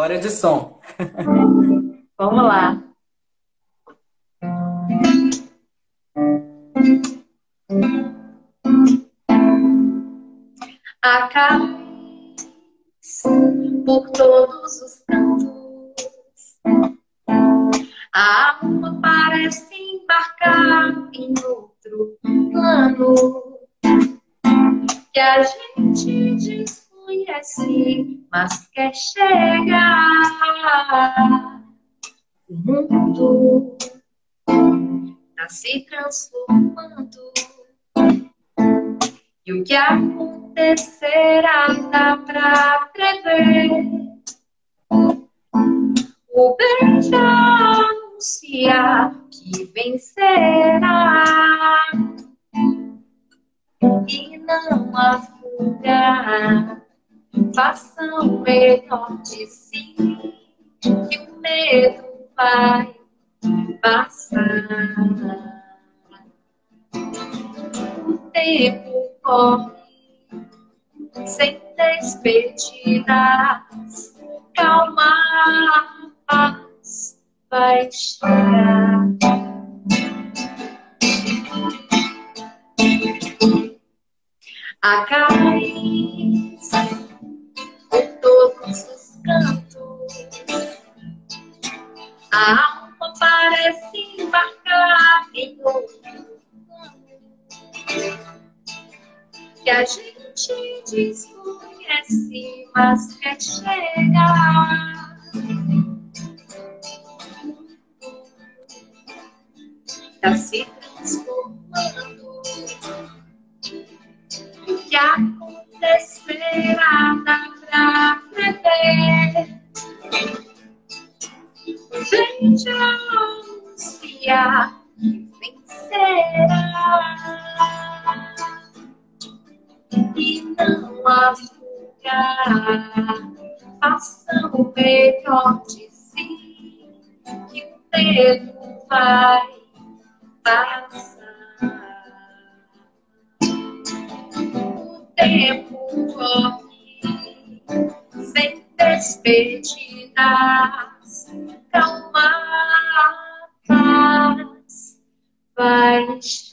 Bora de som. Vamos lá. A por todos os cantos. A alma parece embarcar em outro plano que a gente desconhece, mas quer chegar. O mundo está se transformando. E o que acontecerá dá pra prever. O bem já anuncia que vencerá. E não há. Façam melhor de si, que o medo vai passar. O tempo corre sem despedidas. Calma, paz vai chegar. A A alma parece embarcar em outro que a gente desconhece, mas quer chegar. Está se transformando. O que acontecerá dá Veja anunciar que vencerá e não há fuga. O melhor de si, que o tempo vai passar. O tempo corre sem despedida. friends.